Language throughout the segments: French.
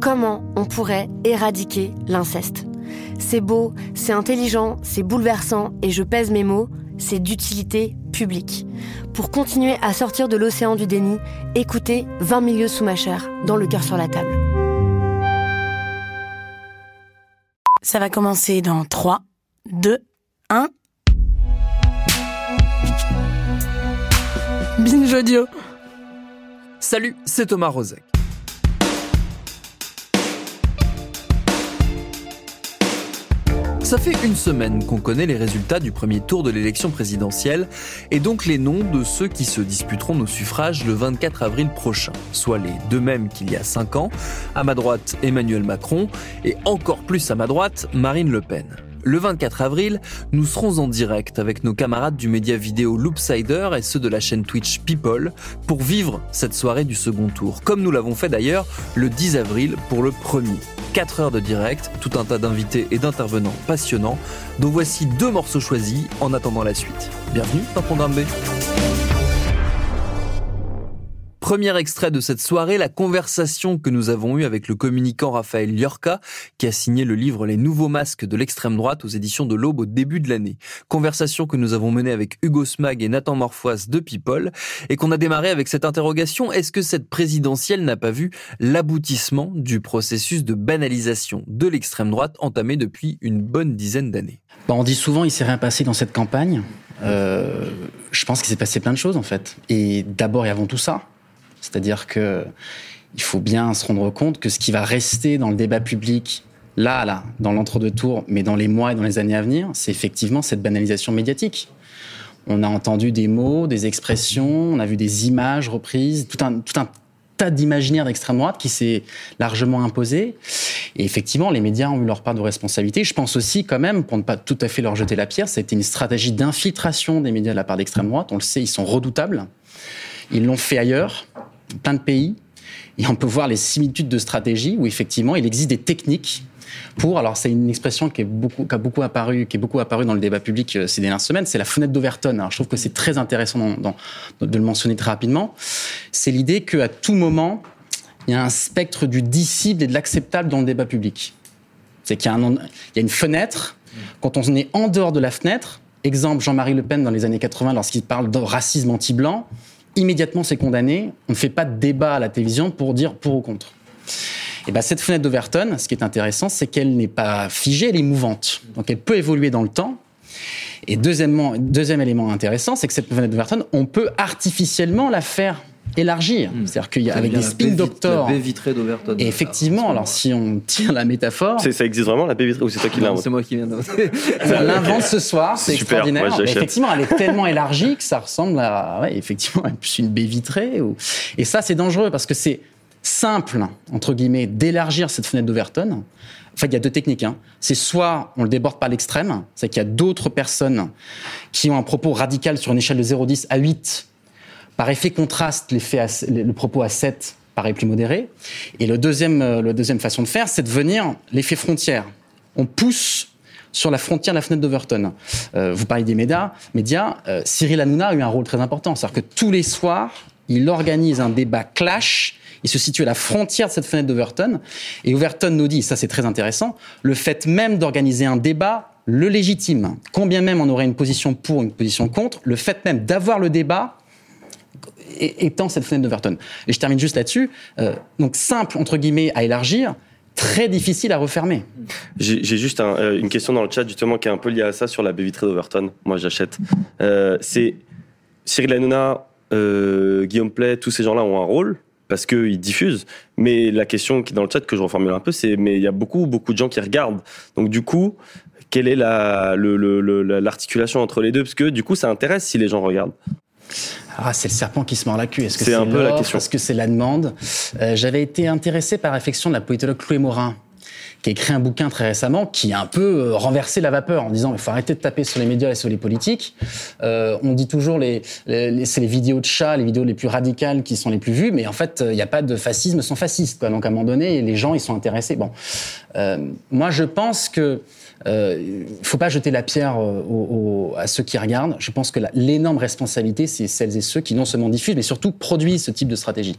Comment on pourrait éradiquer l'inceste C'est beau, c'est intelligent, c'est bouleversant, et je pèse mes mots, c'est d'utilité publique. Pour continuer à sortir de l'océan du déni, écoutez 20 milieux sous ma chair, dans le cœur sur la table. Ça va commencer dans 3, 2, 1. Binge audio. Salut, c'est Thomas Rozek. Ça fait une semaine qu'on connaît les résultats du premier tour de l'élection présidentielle et donc les noms de ceux qui se disputeront nos suffrages le 24 avril prochain, soit les deux mêmes qu'il y a cinq ans, à ma droite Emmanuel Macron et encore plus à ma droite Marine Le Pen. Le 24 avril, nous serons en direct avec nos camarades du média vidéo Loopsider et ceux de la chaîne Twitch People pour vivre cette soirée du second tour, comme nous l'avons fait d'ailleurs le 10 avril pour le premier. 4 heures de direct, tout un tas d'invités et d'intervenants passionnants, dont voici deux morceaux choisis en attendant la suite. Bienvenue dans Programme B. Premier extrait de cette soirée, la conversation que nous avons eue avec le communicant Raphaël Liorca, qui a signé le livre Les nouveaux masques de l'extrême droite aux éditions de l'Aube au début de l'année. Conversation que nous avons menée avec Hugo Smag et Nathan Morfoise de People, et qu'on a démarré avec cette interrogation, est-ce que cette présidentielle n'a pas vu l'aboutissement du processus de banalisation de l'extrême droite entamé depuis une bonne dizaine d'années? Bon, On dit souvent il s'est rien passé dans cette campagne. Euh, je pense qu'il s'est passé plein de choses en fait. Et d'abord et avant tout ça, c'est-à-dire que il faut bien se rendre compte que ce qui va rester dans le débat public là, là, dans l'entre-deux tours, mais dans les mois et dans les années à venir, c'est effectivement cette banalisation médiatique. On a entendu des mots, des expressions, on a vu des images reprises, tout un, tout un tas d'imaginaire d'extrême droite qui s'est largement imposé. Et effectivement, les médias ont eu leur part de responsabilité. Je pense aussi, quand même, pour ne pas tout à fait leur jeter la pierre, c'était une stratégie d'infiltration des médias de la part d'extrême droite. On le sait, ils sont redoutables. Ils l'ont fait ailleurs, plein de pays. Et on peut voir les similitudes de stratégie où effectivement il existe des techniques pour, alors c'est une expression qui, est beaucoup, a beaucoup apparu, qui est beaucoup apparu dans le débat public euh, ces dernières semaines, c'est la fenêtre d'Overton. Alors je trouve que c'est très intéressant de le mentionner très rapidement. C'est l'idée qu'à tout moment, il y a un spectre du dissible et de l'acceptable dans le débat public. C'est qu'il y, a une fenêtre. Quand on est en dehors de la fenêtre, exemple Jean-Marie Le Pen dans les années 80 lorsqu'il parle de racisme anti-blanc, immédiatement c'est condamné. On ne fait pas de débat à la télévision pour dire pour ou contre. Et ben cette fenêtre d'Overton, ce qui est intéressant, c'est qu'elle n'est pas figée, elle est mouvante. Donc elle peut évoluer dans le temps. Et deuxièmement, deuxième élément intéressant, c'est que cette fenêtre d'Overton, on peut artificiellement la faire élargir. Hmm. C'est-à-dire qu'avec des spin doctors. La baie vitrée d'Overton. Et effectivement, alors si on tire la métaphore. Ça existe vraiment la baie vitrée ou c'est toi qui l'invente C'est moi qui viens d'inventer. On l'invente ce soir, c'est extraordinaire. effectivement, elle est tellement élargie que ça ressemble à, ouais, effectivement, plus une baie vitrée. Ou... Et ça, c'est dangereux parce que c'est simple, entre guillemets, d'élargir cette fenêtre d'Overton. Enfin, il y a deux techniques. Hein. C'est soit on le déborde par l'extrême, c'est qu'il y a d'autres personnes qui ont un propos radical sur une échelle de 0,10 à 8 par effet contraste, le propos à 7 paraît plus modéré. Et le deuxième, euh, le deuxième façon de faire, c'est de venir l'effet frontière. On pousse sur la frontière de la fenêtre d'Overton. Euh, vous parlez des médias. médias euh, Cyril Hanouna a eu un rôle très important. C'est-à-dire que tous les soirs, il organise un débat clash. Il se situe à la frontière de cette fenêtre d'Overton. Et Overton nous dit, ça c'est très intéressant, le fait même d'organiser un débat le légitime. Combien même on aurait une position pour, une position contre, le fait même d'avoir le débat étant cette fenêtre d'Overton. Et je termine juste là-dessus. Euh, donc simple, entre guillemets, à élargir, très difficile à refermer. J'ai juste euh, une question dans le chat justement qui est un peu liée à ça sur la baie vitrée d'Overton. Moi, j'achète. Euh, c'est Cyril Hanouna, Guillaume Play, tous ces gens-là ont un rôle parce qu'ils diffusent. Mais la question qui est dans le chat que je reformule un peu, c'est mais il y a beaucoup beaucoup de gens qui regardent. Donc du coup, quelle est la- l'articulation entre les deux? Parce que du coup, ça intéresse si les gens regardent. Ah, c'est le serpent qui se mord la queue. Est-ce que C'est c'est un peu la question. Est-ce que c'est la demande? Euh, J'avais été intéressé par réflexion de la politologue Chloé Morin, qui a écrit un bouquin très récemment qui a un peu euh, renversé la vapeur en disant il faut arrêter de taper sur les médias et sur les politiques. Euh, on dit toujours les, les- les- c'est les vidéos de chats, les vidéos les plus radicales qui sont les plus vues, mais en fait il n'y a pas de fascisme sans fasciste. Quoi. Donc à un moment donné, les gens ils sont intéressés. Bon, Euh, moi je pense que euh, faut pas jeter la pierre euh, à ceux qui regardent. Je pense que l'énorme responsabilité, c'est celles et ceux qui non seulement diffusent, mais surtout produisent ce type de stratégie.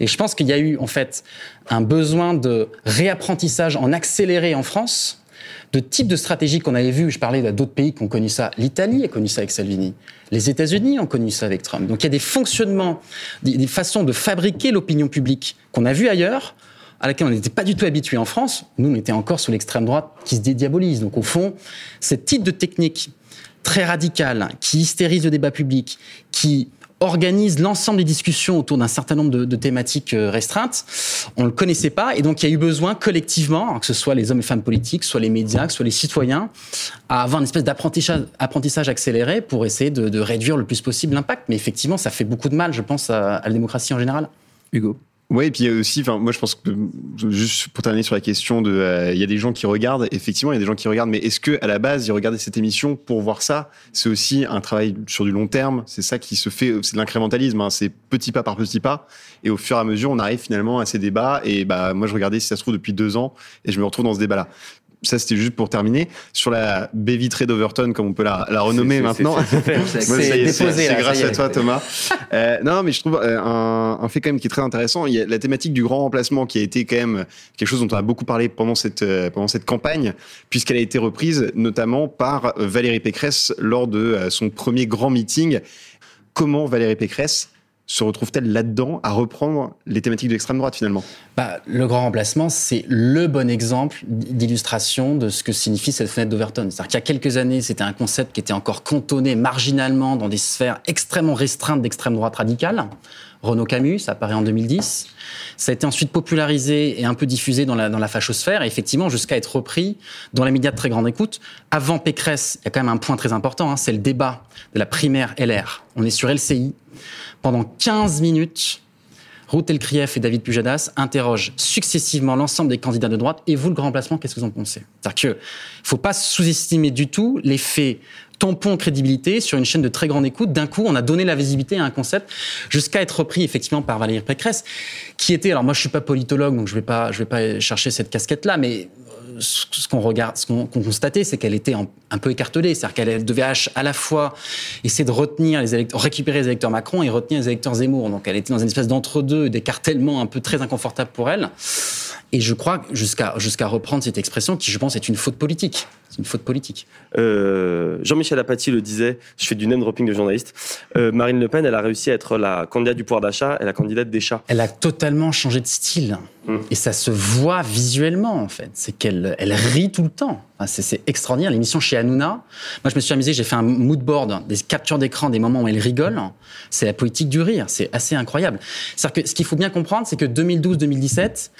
Et je pense qu'il y a eu en fait un besoin de réapprentissage en accéléré en France de types de stratégies qu'on avait vues. Je parlais d'autres pays qui ont connu ça. L'Italie a connu ça avec Salvini. Les États-Unis ont connu ça avec Trump. Donc il y a des fonctionnements, des, des façons de fabriquer l'opinion publique qu'on a vu ailleurs, à laquelle on n'était pas du tout habitué en France. Nous, on était encore sous l'extrême droite qui se dédiabolise. Donc au fond, ce type de technique très radicale, qui hystérise le débat public, qui organise l'ensemble des discussions autour d'un certain nombre de, thématiques euh, restreintes, on ne le connaissait pas. Et donc, il y a eu besoin collectivement, alors que ce soit les hommes et femmes politiques, soit les médias, soit les citoyens, à avoir une espèce d'apprentissage apprentissage accéléré pour essayer de, réduire le plus possible l'impact. Mais effectivement, ça fait beaucoup de mal, je pense, à la démocratie en général. Hugo. Oui, et puis a aussi, enfin, moi je pense que juste pour terminer sur la question de, euh, il y a des gens qui regardent. Effectivement, il y a des gens qui regardent, mais est-ce que à la base ils regardaient cette émission pour voir ça? C'est aussi un travail sur du long terme. C'est ça qui se fait, c'est de l'incrémentalisme. hein, c'est petit pas par petit pas, et au fur et à mesure, on arrive finalement à ces débats. Et bah, moi je regardais si ça se trouve depuis deux ans, et je me retrouve dans ce débat-là. Ça, c'était juste pour terminer. Sur la baie vitrée d'Overton, comme on peut la, la renommer maintenant. c'est- grâce à toi, Thomas. Euh, non, mais je trouve euh, un, un fait quand même qui est très intéressant. Il y a la thématique du grand remplacement qui a été quand même quelque chose dont on a beaucoup parlé pendant cette euh, pendant cette campagne, puisqu'elle a été reprise notamment par Valérie Pécresse lors de euh, son premier grand meeting. Comment Valérie Pécresse se retrouve-t-elle là-dedans à reprendre les thématiques de l'extrême droite finalement? Bah, le grand remplacement, c'est le bon exemple d'illustration de ce que signifie cette fenêtre d'Overton. C'est-à-dire qu'il y a quelques années, c'était un concept qui était encore cantonné marginalement dans des sphères extrêmement restreintes d'extrême droite radicale. Renaud Camus, ça apparaît en 2010. Ça a été ensuite popularisé et un peu diffusé dans la, dans la fachosphère, et effectivement jusqu'à être repris dans les médias de très grande écoute. Avant Pécresse, il y a quand même un point très important, hein, c'est le débat de la primaire LR. On est sur LCI. Pendant 15 minutes, Ruth Elkrief et David Pujadas interrogent successivement l'ensemble des candidats de droite. Et vous, le grand remplacement, qu'est-ce que vous en pensez? C'est-à-dire qu'il ne faut pas sous-estimer du tout l'effet tampon crédibilité sur une chaîne de très grande écoute. D'un coup, on a donné la visibilité à un concept jusqu'à être repris effectivement par Valérie Pécresse, qui était, alors moi je suis pas politologue, donc je vais pas, je vais pas chercher cette casquette-là, mais euh, ce qu'on regarde, ce qu'on qu'on constatait, c'est qu'elle était un peu écartelée, c'est-à-dire qu'elle devait à la fois essayer de retenir les électeurs, récupérer les électeurs Macron et retenir les électeurs Zemmour. Donc elle était dans une espèce d'entre-deux, d'écartèlement un peu très inconfortable pour elle. Et je crois jusqu'à jusqu'à reprendre cette expression qui, je pense, est une faute politique. C'est une faute politique. Euh, Jean-Michel Apathy le disait, je fais du name dropping de journaliste. Euh, Marine Le Pen, elle a réussi à être la candidate du pouvoir d'achat et la candidate des chats. Elle a totalement changé de style. Et ça se voit visuellement, en fait. C'est qu'elle elle rit tout le temps. C'est extraordinaire. L'émission chez Hanouna, moi, je me suis amusé, j'ai fait un mood board, des captures d'écran des moments où elle rigole. C'est la politique du rire. C'est assez incroyable. C'est-à-dire que ce qu'il faut bien comprendre, c'est que 2012-2017,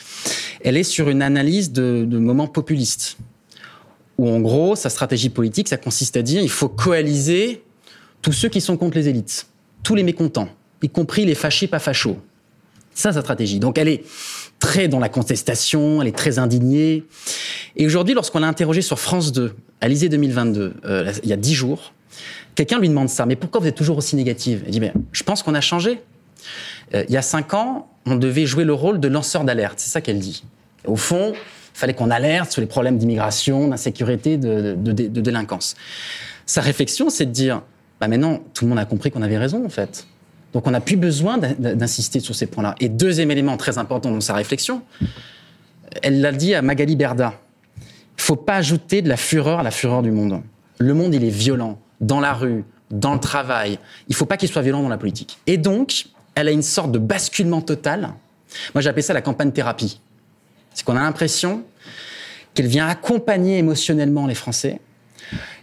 elle est sur une analyse de, de moments populistes. Où, en gros, sa stratégie politique, ça consiste à dire il faut coaliser tous ceux qui sont contre les élites, tous les mécontents, y compris les fâchés pas fachos. Ça sa stratégie. Donc elle est très dans la contestation, elle est très indignée. Et aujourd'hui, lorsqu'on l'a interrogée sur France 2, Alizé 2022, euh, il y a dix jours, quelqu'un lui demande ça. Mais pourquoi vous êtes toujours aussi négative? Elle dit mais je pense qu'on a changé. Euh, il y a cinq ans, on devait jouer le rôle de lanceur d'alerte. C'est ça qu'elle dit. Au fond, il fallait qu'on alerte sur les problèmes d'immigration, d'insécurité, de- de délinquance. Sa réflexion, c'est de dire bah maintenant, tout le monde a compris qu'on avait raison, en fait. Donc on n'a plus besoin d'in- d'insister sur ces points-là. Et deuxième élément très important dans sa réflexion, elle l'a dit à Magali Berda. Il faut pas ajouter de la fureur à la fureur du monde. Le monde, il est violent. Dans la rue, dans le travail. Il faut pas qu'il soit violent dans la politique. Et donc, elle a une sorte de basculement total. Moi, j'appelle ça la campagne thérapie. C'est qu'on a l'impression qu'elle vient accompagner émotionnellement les Français.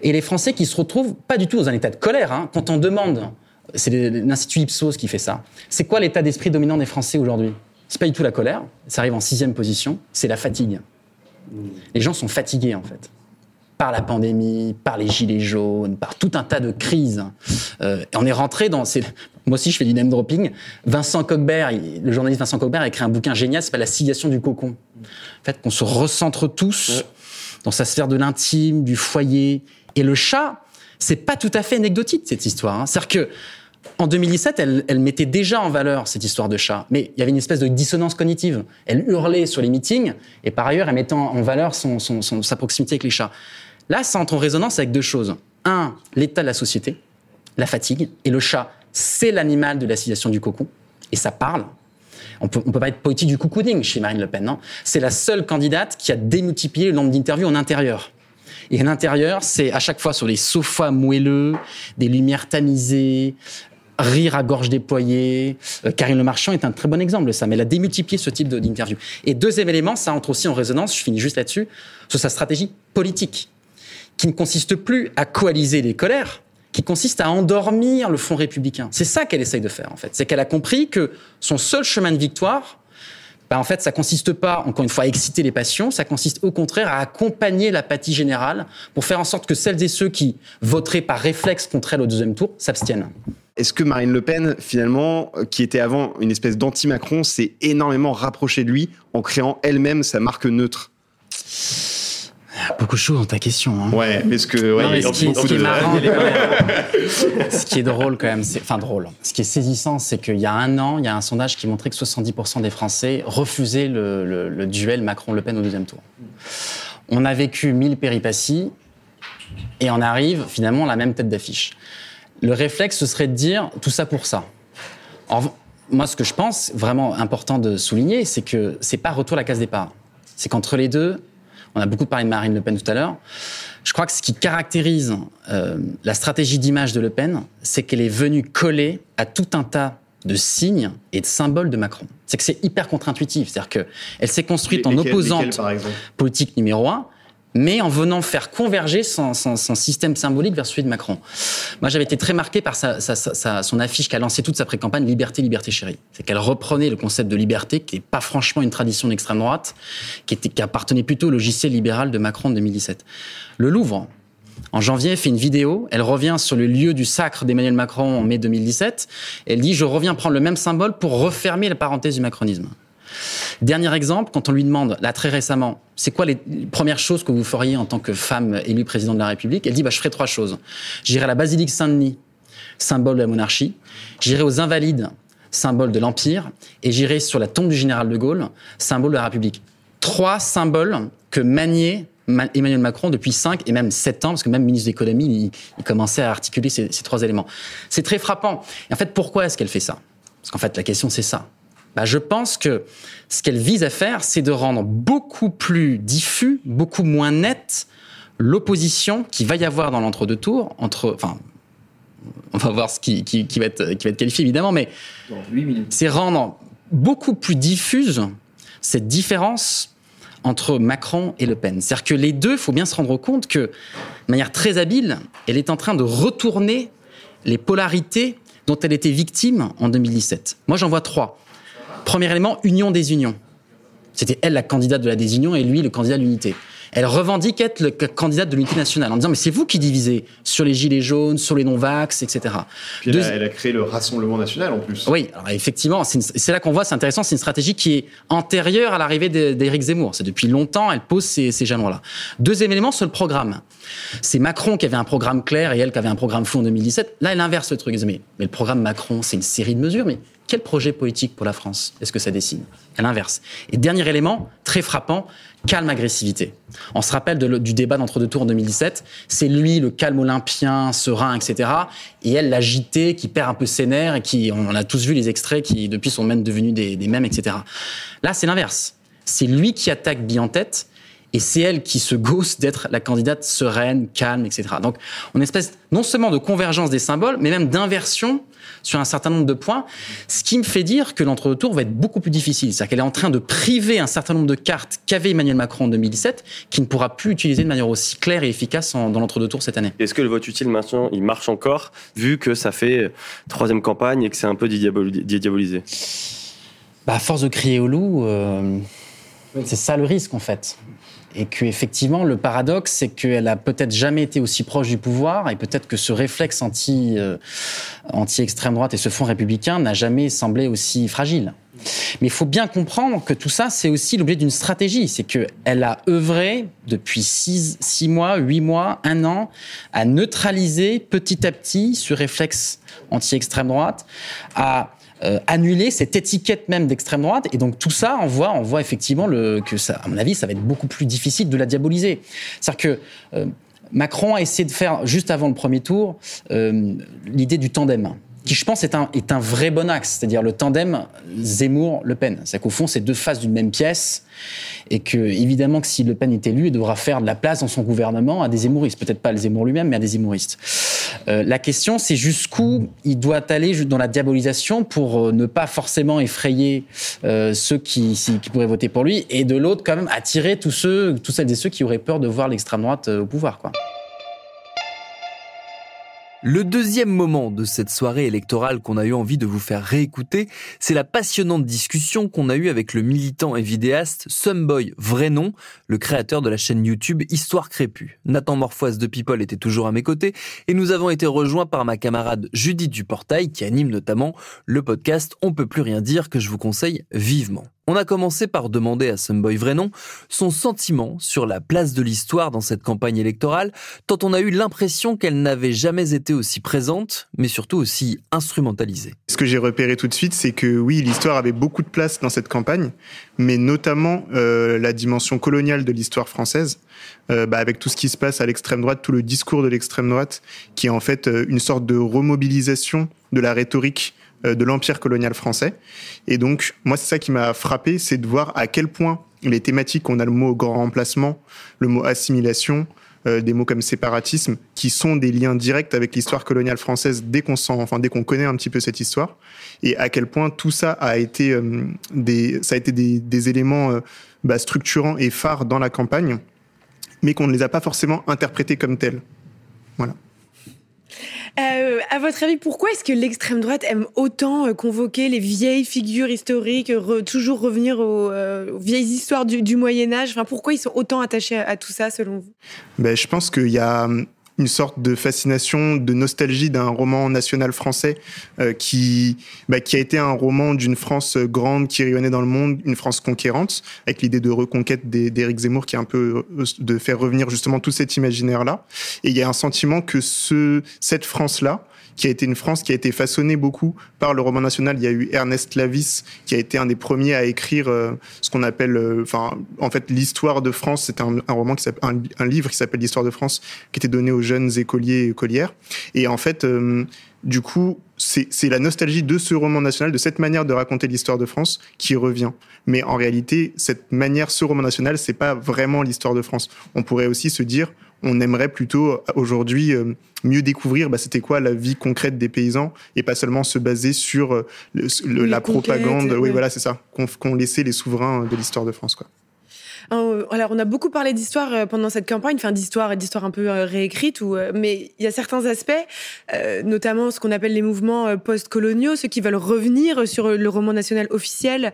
Et les Français qui se retrouvent pas du tout dans un état de colère. Hein. Quand on demande, c'est l'Institut Ipsos qui fait ça, c'est quoi l'état d'esprit dominant des Français aujourd'hui? C'est pas du tout la colère, ça arrive en sixième position, c'est la fatigue. Les gens sont fatigués en fait par la pandémie, par les gilets jaunes, par tout un tas de crises. Euh, et on est rentré dans. Moi aussi, je fais du name dropping. Vincent Cogbert, le journaliste Vincent Cogbert, a écrit un bouquin génial, c'est pas la civilisation du cocon. En fait, qu'on se recentre tous dans sa sphère de l'intime, du foyer. Et le chat, c'est pas tout à fait anecdotique cette histoire. Hein. C'est-à-dire que en 2017, elle, mettait déjà en valeur cette histoire de chat, mais il y avait une espèce de dissonance cognitive. Elle hurlait sur les meetings, et par ailleurs, elle mettait en valeur sa proximité avec les chats. Là, ça entre en résonance avec deux choses. Un, l'état de la société, la fatigue, et le chat, c'est l'animal de la civilisation du cocon, et ça parle. On peut, peut pas être poétique du cocooning chez Marine Le Pen, C'est la seule candidate qui a démultiplié le nombre d'interviews en intérieur. Et à l'intérieur, c'est à chaque fois sur les sofas moelleux, des lumières tamisées, rire à gorge déployée. Euh, Karine Le Marchand est un très bon exemple de ça, mais elle a démultiplié ce type d'interview. Et deuxième élément, ça entre aussi en résonance, je finis juste là-dessus, sur sa stratégie politique, qui ne consiste plus à coaliser les colères, qui consiste à endormir le Front républicain. C'est ça qu'elle essaye de faire, en fait. C'est qu'elle a compris que son seul chemin de victoire, bah, en fait, ça consiste pas, encore une fois, à exciter les passions, ça consiste au contraire à accompagner l'apathie générale pour faire en sorte que celles et ceux qui voteraient par réflexe contre elle au deuxième tour s'abstiennent. Est-ce que Marine Le Pen, finalement, euh, qui était avant une espèce d'anti-Macron, s'est énormément rapprochée de lui en créant elle-même sa marque neutre? Beaucoup de choses dans ta question. Hein. Ouais, mais ce que, ouais, ce, qui, ce qui est marrant, ce qui est drôle quand même, enfin drôle. Ce qui est saisissant, c'est qu'il y a un an, il y a un sondage qui montrait que 70% des Français refusaient le, le duel Macron-Le Pen au deuxième tour. On a vécu mille péripéties et on arrive finalement à la même tête d'affiche le réflexe, ce serait de dire tout ça pour ça. moi, ce que je pense, vraiment important de souligner, c'est que c'est pas retour à la case départ. C'est qu'entre les deux, on a beaucoup parlé de Marine Le Pen tout à l'heure. Je crois que ce qui caractérise euh, la stratégie d'image de Le Pen, c'est qu'elle est venue coller à tout un tas de signes et de symboles de Macron. C'est que c'est hyper contre-intuitif. C'est-à-dire qu'elle s'est construite en opposante politique numéro un, mais en venant faire converger son, système symbolique vers celui de Macron. Moi, j'avais été très marqué par son affiche qui a lancé toute sa pré-campagne Liberté, liberté chérie. C'est qu'elle reprenait le concept de liberté, qui n'est pas franchement une tradition d'extrême droite, qui, qui appartenait plutôt au logiciel libéral de Macron en 2017. Le Louvre, en janvier, fait une vidéo. Elle revient sur le lieu du sacre d'Emmanuel Macron en mai 2017. Elle dit Je reviens prendre le même symbole pour refermer la parenthèse du macronisme. Dernier exemple, quand on lui demande, là très récemment, c'est quoi les premières choses que vous feriez en tant que femme élue présidente de la République Elle dit, bah, je ferai trois choses. J'irai à la basilique Saint-Denis, symbole de la monarchie. J'irai aux Invalides, symbole de l'Empire. Et j'irai sur la tombe du général de Gaulle, symbole de la République. Trois symboles que maniait Emmanuel Macron depuis cinq et même sept ans, parce que même ministre de l'économie, il, commençait à articuler ces, ces trois éléments. C'est très frappant. Et en fait, pourquoi est-ce qu'elle fait ça? Parce qu'en fait, la question, c'est ça. Bah, je pense que ce qu'elle vise à faire, c'est de rendre beaucoup plus diffus, beaucoup moins net l'opposition qui va y avoir dans l'entre-deux tours entre, enfin, on va voir ce qui, va, être, qui va être qualifié évidemment, mais c'est rendre beaucoup plus diffuse cette différence entre Macron et Le Pen. C'est-à-dire que les deux, il faut bien se rendre compte que, de manière très habile, elle est en train de retourner les polarités dont elle était victime en 2017. Moi, j'en vois trois. Premier élément, union des unions. C'était elle la candidate de la désunion et lui le candidat de l'unité. Elle revendique être le candidat de l'unité nationale en disant mais c'est vous qui divisez sur les gilets jaunes, sur les non-vax, etc. Puis elle, a, créé le Rassemblement national en plus. Oui, alors effectivement, c'est là qu'on voit, c'est intéressant, c'est une stratégie qui est antérieure à l'arrivée d'Éric Zemmour. C'est depuis longtemps, elle pose ces, ces jalons-là. Deuxième élément, sur le programme. C'est Macron qui avait un programme clair et elle qui avait un programme fou en 2017. Là, elle inverse le truc. Mais, mais le programme Macron, c'est une série de mesures, mais quel projet politique pour la France est-ce que ça dessine À l'inverse. Et dernier élément, très frappant, calme agressivité. On se rappelle du débat d'entre-deux tours en 2017. C'est lui, le calme olympien, serein, etc. Et elle, l'agité, qui perd un peu ses nerfs et qui, on a tous vu les extraits qui, depuis, sont même devenus des, des etc. Là, c'est l'inverse. C'est lui qui attaque bien en tête Et c'est elle qui se gausse d'être la candidate sereine, calme, etc. Donc, on espèce non seulement de convergence des symboles, mais même d'inversion sur un certain nombre de points, ce qui me fait dire que l'entre-deux tours va être beaucoup plus difficile. C'est-à-dire qu'elle est en train de priver un certain nombre de cartes qu'avait Emmanuel Macron en 2017, qui ne pourra plus utiliser de manière aussi claire et efficace dans l'entre-deux tours cette année. Est-ce que le vote utile maintenant, il marche encore, vu que ça fait troisième campagne et que c'est un peu diabolisé? Bah, À force de crier au loup, euh, c'est ça le risque en fait et que effectivement le paradoxe c'est qu'elle a peut-être jamais été aussi proche du pouvoir et peut-être que ce réflexe euh, anti extrême droite et ce fond républicain n'a jamais semblé aussi fragile. Mais il faut bien comprendre que tout ça, c'est aussi l'objet d'une stratégie. C'est qu'elle a œuvré depuis six, six mois, huit mois, un an, à neutraliser petit à petit ce réflexe anti-extrême droite, à euh, annuler cette étiquette même d'extrême droite. Et donc tout ça, on voit, on voit effectivement le, que ça, à mon avis, ça va être beaucoup plus difficile de la diaboliser. C'est-à-dire que euh, Macron a essayé de faire juste avant le premier tour euh, l'idée du tandem qui je pense est un, est un vrai bon axe, c'est-à-dire le tandem Zemmour-Le Pen. C'est qu'au fond, c'est deux faces d'une même pièce, et que évidemment que si Le Pen est élu, il devra faire de la place dans son gouvernement à des Zemmouristes, peut-être pas le Zemmour lui-même, mais à des Zemmouristes. Euh, la question, c'est jusqu'où il doit aller dans la diabolisation pour euh, ne pas forcément effrayer euh, ceux qui, qui, pourraient voter pour lui, et de l'autre, quand même, attirer tous ceux, tous celles et ceux qui auraient peur de voir l'extrême droite au pouvoir, quoi. Le deuxième moment de cette soirée électorale qu'on a eu envie de vous faire réécouter, c'est la passionnante discussion qu'on a eue avec le militant et vidéaste Sumboy Vrai Nom, le créateur de la chaîne YouTube Histoire Crépue. Nathan Morfoise de People était toujours à mes côtés et nous avons été rejoints par ma camarade Judith Duportail qui anime notamment le podcast On peut plus rien dire que je vous conseille vivement. On a commencé par demander à Sumboy Vrenon son sentiment sur la place de l'histoire dans cette campagne électorale, tant on a eu l'impression qu'elle n'avait jamais été aussi présente, mais surtout aussi instrumentalisée. Ce que j'ai repéré tout de suite, c'est que oui, l'histoire avait beaucoup de place dans cette campagne, mais notamment euh, la dimension coloniale de l'histoire française, euh, bah, avec tout ce qui se passe à l'extrême droite, tout le discours de l'extrême droite, qui est en fait euh, une sorte de remobilisation de la rhétorique de l'empire colonial français. Et donc, moi, c'est ça qui m'a frappé, c'est de voir à quel point les thématiques, on a le mot grand remplacement, le mot assimilation, euh, des mots comme séparatisme, qui sont des liens directs avec l'histoire coloniale française dès qu'on sent, enfin dès qu'on connaît un petit peu cette histoire, et à quel point tout ça a été euh, des, ça a été des éléments bah, structurants et phares dans la campagne, mais qu'on ne les a pas forcément interprétés comme tels. Voilà. Euh, à votre avis, pourquoi est-ce que l'extrême droite aime autant euh, convoquer les vieilles figures historiques, toujours revenir euh, aux, vieilles histoires du, Moyen Âge? Enfin, pourquoi ils sont autant attachés à, tout ça, selon vous? Ben, je pense qu'il y a une sorte de fascination, de nostalgie d'un roman national français euh, qui, bah, qui a été un roman d'une France grande qui rayonnait dans le monde, une France conquérante, avec l'idée de reconquête d'Éric Zemmour qui est un peu euh, de faire revenir justement tout cet imaginaire-là. Et il y a un sentiment que ce, cette France-là, qui a été une France qui a été façonnée beaucoup par le roman national. Il y a eu Ernest Lavis, qui a été un des premiers à écrire euh, ce qu'on appelle, euh, enfin, en fait, l'histoire de France. C'était un, roman qui s'appelle, un, livre qui s'appelle l'histoire de France, qui était donné aux jeunes écoliers et écolières. Et en fait, euh, du coup, c'est la nostalgie de ce roman national, de cette manière de raconter l'histoire de France qui revient. Mais en réalité, cette manière, ce roman national, c'est pas vraiment l'histoire de France. On pourrait aussi se dire, on aimerait plutôt aujourd'hui euh, mieux découvrir bah, c'était quoi la vie concrète des paysans et pas seulement se baser sur euh, la propagande. Oui, voilà, c'est ça qu'ont laissé les souverains de l'histoire de France. Quoi. Euh, alors, on a beaucoup parlé d'histoire euh, pendant cette campagne, enfin d'histoire et d'histoire un peu euh, réécrite, mais il y a certains aspects, notamment ce qu'on appelle les mouvements post-coloniaux, ceux qui veulent revenir sur le roman national officiel,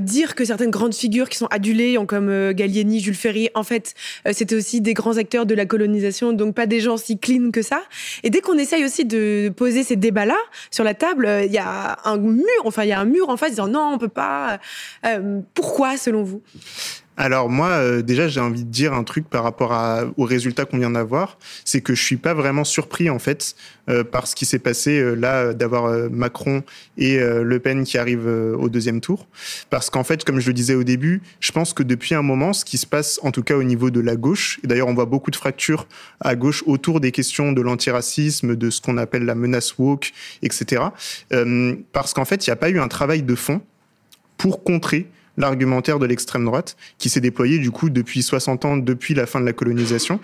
dire que certaines grandes figures qui sont adulées, comme Gallieni, Jules Ferry, en fait, c'était aussi des grands acteurs de la colonisation, donc pas des gens si clean que ça. Et dès qu'on essaye aussi de poser ces débats-là sur la table, il y a un mur, enfin il y a un mur en face disant non, on peut pas. pourquoi, selon vous? Alors moi, euh, déjà, j'ai envie de dire un truc par rapport à, aux résultats qu'on vient d'avoir, c'est que je suis pas vraiment surpris en fait euh, par ce qui s'est passé euh, là, d'avoir Macron et Le Pen qui arrivent au deuxième tour, parce qu'en fait, comme je le disais au début, je pense que depuis un moment, ce qui se passe, en tout cas au niveau de la gauche, et d'ailleurs on voit beaucoup de fractures à gauche autour des questions de l'antiracisme, de ce qu'on appelle la menace woke, etc. parce qu'en fait, il n'y a pas eu un travail de fond pour contrer l'argumentaire de l'extrême droite qui s'est déployé du coup depuis 60 ans, depuis la fin de la colonisation.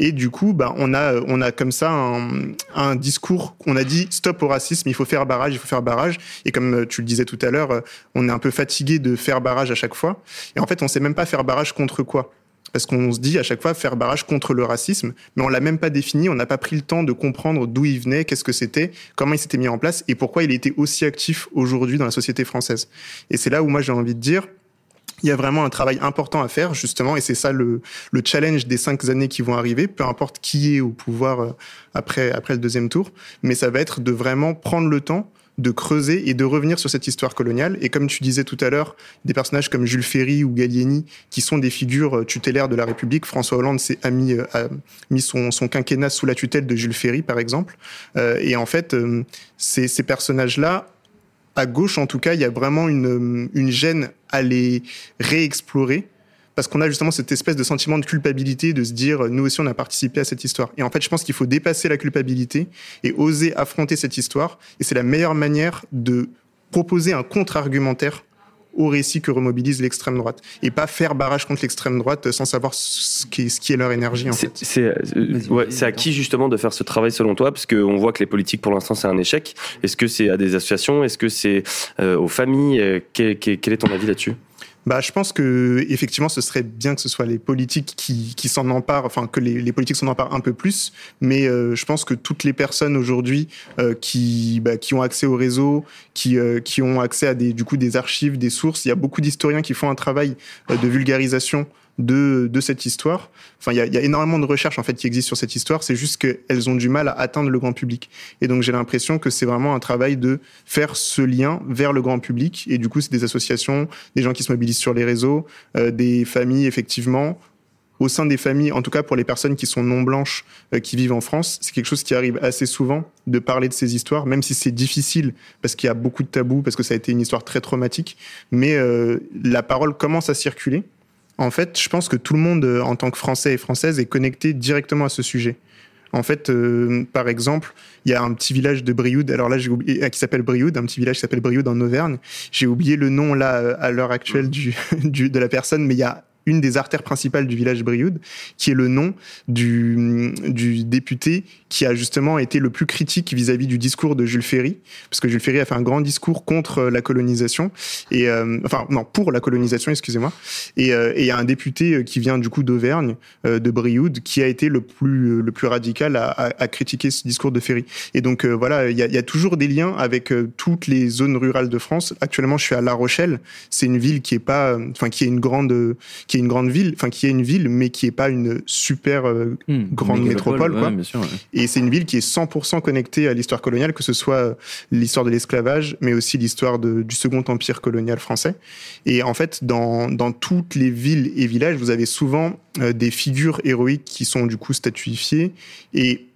Et du coup, bah, on a, on a comme ça un, un discours. On a dit stop au racisme, il faut faire barrage, il faut faire barrage. Et comme tu le disais tout à l'heure, on est un peu fatigué de faire barrage à chaque fois. Et en fait, on sait même pas faire barrage contre quoi parce qu'on se dit à chaque fois faire barrage contre le racisme, mais on l'a même pas défini, on n'a pas pris le temps de comprendre d'où il venait, qu'est-ce que c'était, comment il s'était mis en place et pourquoi il était aussi actif aujourd'hui dans la société française. Et c'est là où moi j'ai envie de dire, il y a vraiment un travail important à faire, justement, et c'est ça le, le, challenge des cinq années qui vont arriver, peu importe qui est au pouvoir euh, après, après le deuxième tour, mais ça va être de vraiment prendre le temps de creuser et de revenir sur cette histoire coloniale. Et comme tu disais tout à l'heure, des personnages comme Jules Ferry ou Gallieni, qui sont des figures euh, tutélaires de la République. François Hollande s'est, a mis, euh, a mis son, son, quinquennat sous la tutelle de Jules Ferry, par exemple. Euh, et en fait, ces, ces personnages-là, à gauche en tout cas, il y a vraiment une, une gêne à les réexplorer parce qu'on a justement cette espèce de sentiment de culpabilité de se dire nous aussi on a participé à cette histoire. Et en fait, je pense qu'il faut dépasser la culpabilité et oser affronter cette histoire. Et c'est la meilleure manière de proposer un contre-argumentaire au récit que remobilise l'extrême droite et pas faire barrage contre l'extrême droite sans savoir ce qui est, ce qui est leur énergie. C'est euh, ouais, à qui justement de faire ce travail selon toi? Parce qu'on voit que les politiques pour l'instant c'est un échec. Est-ce que c'est à des associations? Est-ce que c'est euh, aux familles? Euh, quel, quel est ton avis là-dessus? Bah, je pense que effectivement, ce serait bien que ce soit les politiques qui, qui s'en emparent, enfin que les, les politiques s'en emparent un peu plus. Mais euh, je pense que toutes les personnes aujourd'hui euh, qui, bah, qui ont accès au réseau, qui, euh, qui ont accès à des, du coup des archives, des sources, il y a beaucoup d'historiens qui font un travail de vulgarisation de, de cette histoire. Enfin, il y a, y a, énormément de recherches en fait qui existent sur cette histoire. C'est juste qu'elles ont du mal à atteindre le grand public. Et donc j'ai l'impression que c'est vraiment un travail de faire ce lien vers le grand public. Et du coup, c'est des associations, des gens qui se mobilisent sur les réseaux, euh, des familles effectivement. Au sein des familles, en tout cas pour les personnes qui sont non blanches, euh, qui vivent en France, c'est quelque chose qui arrive assez souvent de parler de ces histoires, même si c'est difficile parce qu'il y a beaucoup de tabous, parce que ça a été une histoire très traumatique. Mais euh, la parole commence à circuler. En fait, je pense que tout le monde, euh, en tant que Français et Française, est connecté directement à ce sujet. En fait, euh, par exemple, il y a un petit village de Brioude. Alors là, j'ai oublié, euh, qui s'appelle Brioude, un petit village qui s'appelle Brioude en Auvergne. J'ai oublié le nom là à l'heure actuelle du, du, de la personne, mais il y a une des artères principales du village Brioude, qui est le nom du, du député qui a justement été le plus critique vis-à-vis du discours de Jules Ferry, parce que Jules Ferry a fait un grand discours contre la colonisation, et euh, enfin non pour la colonisation, excusez-moi, et il euh, y a un député euh, qui vient du coup d'Auvergne, euh, de Brioude, qui a été le plus le plus radical à, à, à critiquer ce discours de Ferry. Et donc euh, voilà, il y a, y a, toujours des liens avec euh, toutes les zones rurales de France. Actuellement, je suis à La Rochelle, c'est une ville qui est pas, enfin qui est une grande est une grande ville, enfin qui est une ville, mais qui est pas une super euh, mmh, grande métropole, quoi. Ouais, sûr, ouais. Et c'est une ville qui est 100% connectée à l'histoire coloniale, que ce soit l'histoire de l'esclavage, mais aussi l'histoire du Second Empire colonial français. Et en fait, dans, dans toutes les villes et villages, vous avez souvent euh, des figures héroïques qui sont du coup statuifiées. Et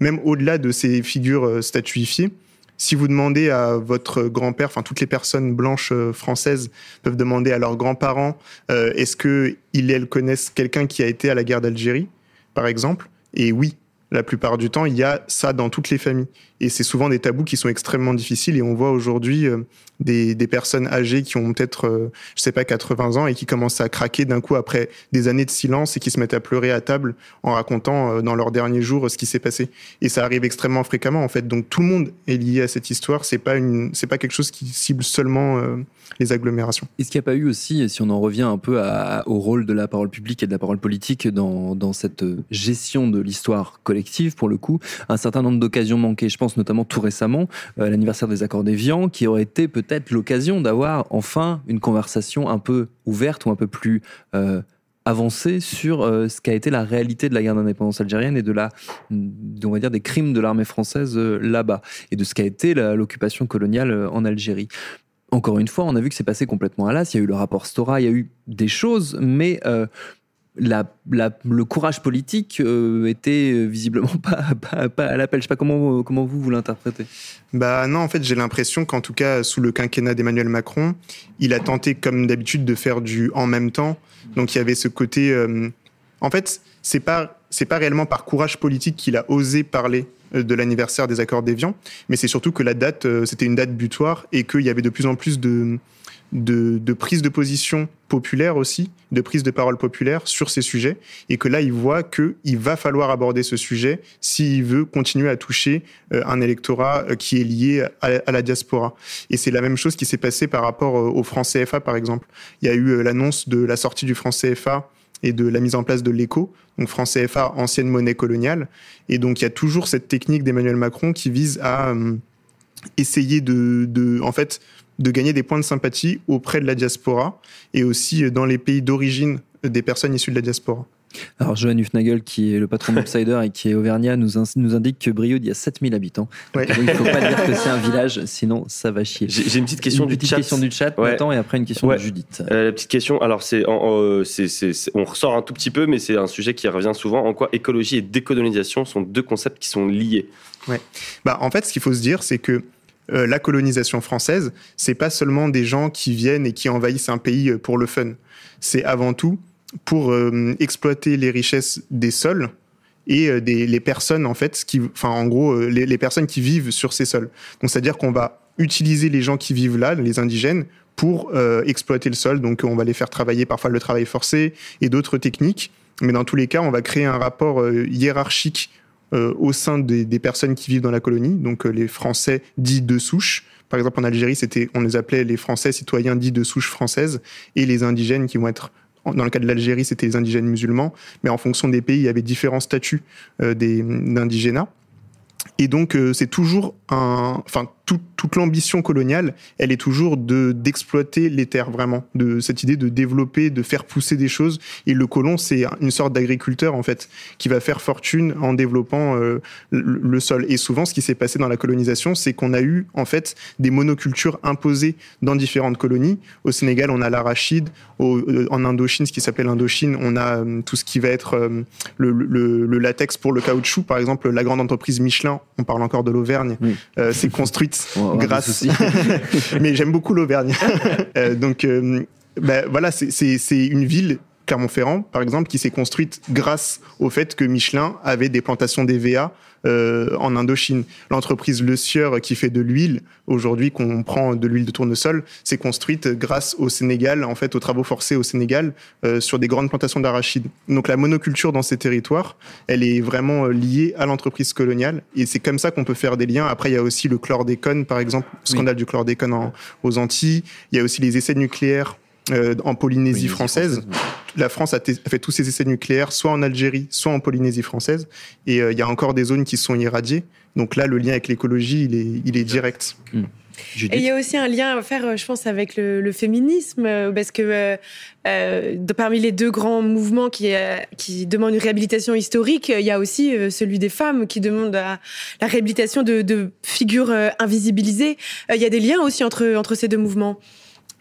même au-delà de ces figures euh, statuifiées, si vous demandez à votre grand-père, enfin toutes les personnes blanches euh, françaises peuvent demander à leurs grands-parents euh, est-ce que ils elles connaissent quelqu'un qui a été à la guerre d'Algérie, par exemple? Et oui, la plupart du temps, il y a ça dans toutes les familles. Et c'est souvent des tabous qui sont extrêmement difficiles. Et on voit aujourd'hui euh, des, personnes âgées qui ont peut-être, euh, je sais pas, 80 ans et qui commencent à craquer d'un coup après des années de silence et qui se mettent à pleurer à table en racontant euh, dans leurs derniers jours ce qui s'est passé. Et ça arrive extrêmement fréquemment en fait. Donc tout le monde est lié à cette histoire. C'est pas une, c'est pas quelque chose qui cible seulement euh, les agglomérations. Est-ce qu'il n'y a pas eu aussi, si on en revient un peu au rôle de la parole publique et de la parole politique dans cette gestion de l'histoire collective pour le coup, un certain nombre d'occasions manquées. Je pense notamment tout récemment euh, à l'anniversaire des accords d'Évian, qui aurait été peut-être l'occasion d'avoir enfin une conversation un peu ouverte ou un peu plus euh, avancée sur euh, ce qu'a été la réalité de la guerre d'indépendance algérienne et de la, on va dire, des crimes de l'armée française euh, là-bas et de ce qu'a été l'occupation coloniale euh, en Algérie. Encore une fois, on a vu que c'est passé complètement à l'as. Il y a eu le rapport Stora, il y a eu des choses, mais euh, le courage politique euh, était visiblement pas, à l'appel. Je sais pas comment, comment vous, vous l'interprétez. Bah non, en fait, j'ai l'impression qu'en tout cas, sous le quinquennat d'Emmanuel Macron, il a tenté, comme d'habitude, de faire du en même temps. Donc il y avait ce côté. Euh... En fait, c'est pas c'est pas réellement par courage politique qu'il a osé parler de l'anniversaire des accords d'Évian, mais c'est surtout que la date, c'était une date butoir et qu'il y avait de plus en plus de, de, prise de position populaire aussi, de prise de parole populaire sur ces sujets, et que là, il voit qu'il va falloir aborder ce sujet s'il veut continuer à toucher euh, un électorat euh, qui est lié à, la diaspora. Et c'est la même chose qui s'est passé par rapport euh, au franc CFA, par exemple. Il y a eu l'annonce de la sortie du franc CFA et de la mise en place de l'éco, donc franc CFA, ancienne monnaie coloniale. Et donc, il y a toujours cette technique d'Emmanuel Macron qui vise à essayer de, de, en fait, de gagner des points de sympathie auprès de la diaspora et aussi dans les pays d'origine des personnes issues de la diaspora. Alors, Johan Hufnagel, qui est le patron d'Upsider et qui est auvergnat, nous, nous indique que Brioude, il y a 7000 habitants. il ne faut pas dire que c'est un village, sinon ça va chier. J'ai une petite question une du petite chat. question du chat, Ouais. et après une question Ouais. de Judith. Euh, la petite question, alors c'est, on ressort un tout petit peu, mais c'est un sujet qui revient souvent. En quoi écologie et décolonisation sont deux concepts qui sont liés? Bah, en fait, ce qu'il faut se dire, c'est que euh, la colonisation française, c'est pas seulement des gens qui viennent et qui envahissent un pays euh, pour le fun. C'est avant tout pour euh, exploiter les richesses des sols et des, les personnes en fait, qui, enfin en gros les, les personnes qui vivent sur ces sols. Donc c'est-à-dire qu'on va utiliser les gens qui vivent là, les indigènes, pour exploiter le sol. Donc on va les faire travailler parfois le travail forcé et d'autres techniques. Mais dans tous les cas, on va créer un rapport hiérarchique euh, au sein des, des personnes qui vivent dans la colonie, donc euh, les Français dits de souche. Par exemple, en Algérie, c'était, on les appelait les Français citoyens dits de souche française, et les indigènes qui vont être, dans le cas de l'Algérie, c'était les indigènes musulmans, mais en fonction des pays, il y avait différents statuts euh, d'indigénat. Et donc, euh, c'est toujours un, enfin, tout- toute l'ambition coloniale, elle est toujours de d'exploiter les terres vraiment, de cette idée de développer, de faire pousser des choses. Et le colon, c'est une sorte d'agriculteur en fait, qui va faire fortune en développant euh, le, le sol. Et souvent, ce qui s'est passé dans la colonisation, c'est qu'on a eu en fait des monocultures imposées dans différentes colonies. Au Sénégal, on a l'arachide. Euh, En Indochine, ce qui s'appelle l'Indochine, on a euh, tout ce qui va être le, le- le latex pour le caoutchouc. Par exemple, la grande entreprise Michelin, on parle encore de l'Auvergne, Oui. s'est construite Des grâce. Mais j'aime beaucoup l'Auvergne. Euh, donc, euh, ben, voilà, c'est une ville. Clermont-Ferrand, par exemple, qui s'est construite grâce au fait que Michelin avait des plantations d'EVA euh, en Indochine. L'entreprise Le Sieur, qui fait de l'huile, aujourd'hui qu'on prend de l'huile de tournesol, s'est construite grâce au Sénégal, en fait, aux travaux forcés au Sénégal, euh, sur des grandes plantations d'arachides. Donc la monoculture dans ces territoires, elle est vraiment euh, liée à l'entreprise coloniale, et c'est comme ça qu'on peut faire des liens. Après, il y a aussi le chlordécone, par exemple, le scandale du chlordécone en- aux Antilles. Il y a aussi les essais nucléaires euh, en Polynésie, Polynésie française. La France a, fait tous ses essais nucléaires, soit en Algérie, soit en Polynésie française. Et euh, il y a encore des zones qui sont irradiées. Donc là, le lien avec l'écologie, il est, il est direct. Judith. Et il y a aussi un lien à faire, euh, je pense, avec le, le féminisme, euh, parce que euh, euh, de- parmi les deux grands mouvements qui, euh, qui demandent une réhabilitation historique, il y a aussi euh, celui des femmes qui demandent la, la réhabilitation de, de figures euh, invisibilisées. Euh, Il y a des liens aussi entre, entre ces deux mouvements.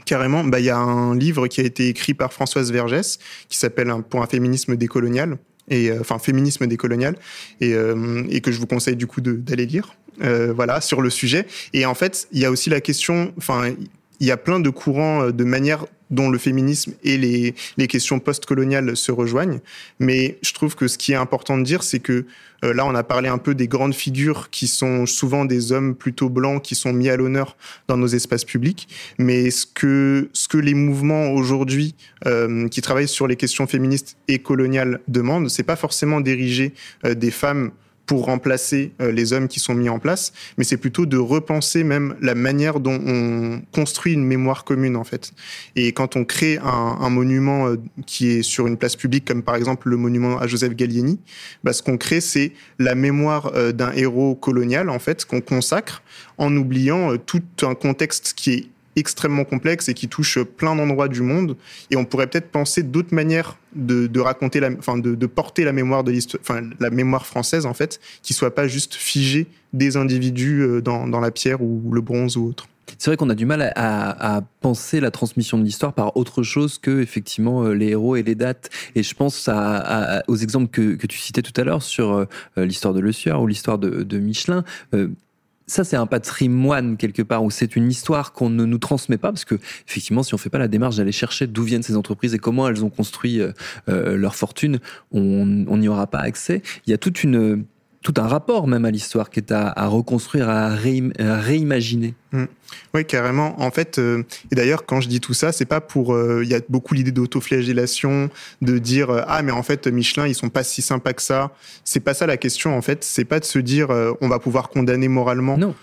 Carrément, bah, il y a un livre qui a été écrit par Françoise Vergès qui s'appelle Pour un féminisme décolonial. Et, euh, enfin, féminisme décolonial, et, euh, et que je vous conseille du coup d'aller lire, euh, voilà, sur le sujet. Et en fait, il y a aussi la question, enfin, il y a plein de courants, de manières dont le féminisme et les, questions post-coloniales se rejoignent. Mais je trouve que ce qui est important de dire, c'est que euh, là, on a parlé un peu des grandes figures qui sont souvent des hommes plutôt blancs qui sont mis à l'honneur dans nos espaces publics. Mais ce que, ce que les mouvements aujourd'hui euh, qui travaillent sur les questions féministes et coloniales demandent, c'est pas forcément d'ériger euh, des femmes pour remplacer euh, les hommes qui sont mis en place, mais c'est plutôt de repenser même la manière dont on construit une mémoire commune en fait. Et quand on crée un, monument euh, qui est sur une place publique, comme par exemple le monument à Joseph Gallieni, bah, ce qu'on crée, c'est la mémoire euh, d'un héros colonial en fait qu'on consacre en oubliant tout un contexte qui est extrêmement complexe et qui touche plein d'endroits du monde. Et on pourrait peut-être penser d'autres manières de, raconter, la, enfin de, porter la mémoire de l'histoire, la mémoire française en fait, qui soit pas juste figée des individus euh, dans, dans la pierre ou le bronze ou autre. C'est vrai qu'on a du mal à, penser la transmission de l'histoire par autre chose que effectivement euh, les héros et les dates. Et je pense à, aux exemples que, que tu citais tout à l'heure sur euh, l'histoire de Le Sieur ou l'histoire de, Michelin. Ça, c'est un patrimoine quelque part où c'est une histoire qu'on ne nous transmet pas parce que effectivement, si on fait pas la démarche d'aller chercher d'où viennent ces entreprises et comment elles ont construit euh, euh, leur fortune, on on n'y aura pas accès. Il y a toute une tout un rapport même à l'histoire qui est à, reconstruire, à, réimaginer. Mm. Oui, carrément. En fait, euh, et d'ailleurs, quand je dis tout ça, c'est pas pour. Euh, il y a beaucoup l'idée d'autoflagellation, de dire euh, ah mais en fait Michelin ils sont pas si sympas que ça. C'est pas ça la question en fait. C'est pas de se dire on va pouvoir condamner moralement. Non.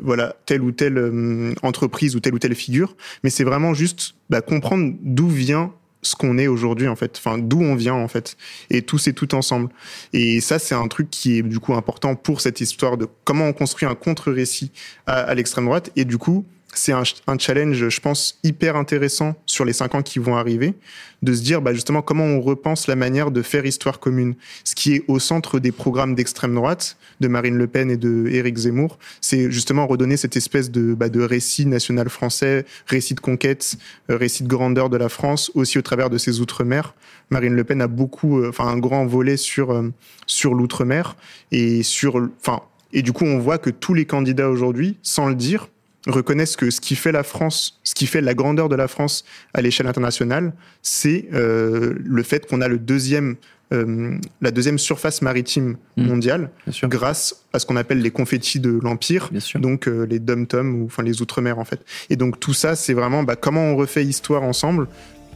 voilà telle ou telle entreprise ou telle ou telle figure, mais c'est vraiment juste bah, comprendre d'où vient ce qu'on est aujourd'hui en fait, enfin d'où on vient en fait, et tout c'est tout ensemble. Et ça c'est un truc qui est du coup important pour cette histoire de comment on construit un contre-récit à l'extrême droite. Et du coup, c'est un, challenge, je pense, hyper intéressant sur les cinq ans qui vont arriver, de se dire bah, justement comment on repense la manière de faire histoire commune. Ce qui est au centre des programmes d'extrême droite, de Marine Le Pen et de Éric Zemmour, c'est justement redonner cette espèce de, bah, de récit national français, récit de conquête, euh, récit de grandeur de la France, aussi au travers de ses outre-mer. Marine Le Pen a beaucoup, euh, enfin un grand volet sur, euh, sur l'outre-mer et sur, enfin, et du coup on voit que tous les candidats aujourd'hui, sans le dire, reconnaissent que ce qui fait la France, ce qui fait la grandeur de la France à l'échelle internationale, c'est euh, le fait qu'on a le deuxième, euh, la deuxième surface maritime mmh. mondiale, grâce à ce qu'on appelle les confettis de l'empire, donc euh, les dom-tom ou enfin les outre-mer en fait. Et donc tout ça, c'est vraiment bah, comment on refait histoire ensemble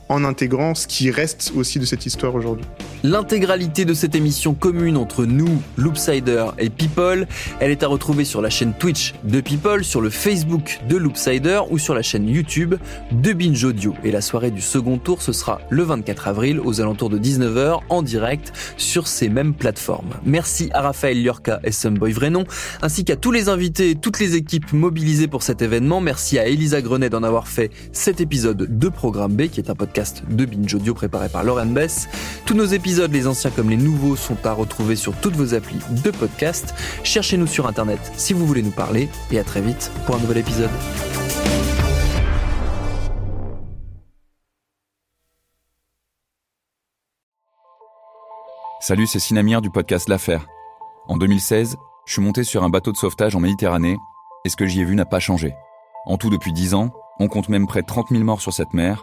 en intégrant ce qui reste aussi de cette histoire aujourd'hui. L'intégralité de cette émission commune entre nous, Loopsider et People, elle est à retrouver sur la chaîne Twitch de People, sur le Facebook de Loopsider ou sur la chaîne YouTube de Binge Audio. Et la soirée du second tour, ce sera le 24 avril aux alentours de 19h en direct sur ces mêmes plateformes. Merci à Raphaël Liorca et Someboy Vrenon, ainsi qu'à tous les invités et toutes les équipes mobilisées pour cet événement. Merci à Elisa Grenet d'en avoir fait cet épisode de Programme B, qui est un de Binge Audio préparé par Lauren Bess. Tous nos épisodes, les anciens comme les nouveaux, sont à retrouver sur toutes vos applis de podcast. Cherchez-nous sur Internet si vous voulez nous parler et à très vite pour un nouvel épisode. Salut, c'est Sinamir du podcast L'Affaire. En 2016, je suis monté sur un bateau de sauvetage en Méditerranée et ce que j'y ai vu n'a pas changé. En tout, depuis 10 ans, on compte même près de 30 000 morts sur cette mer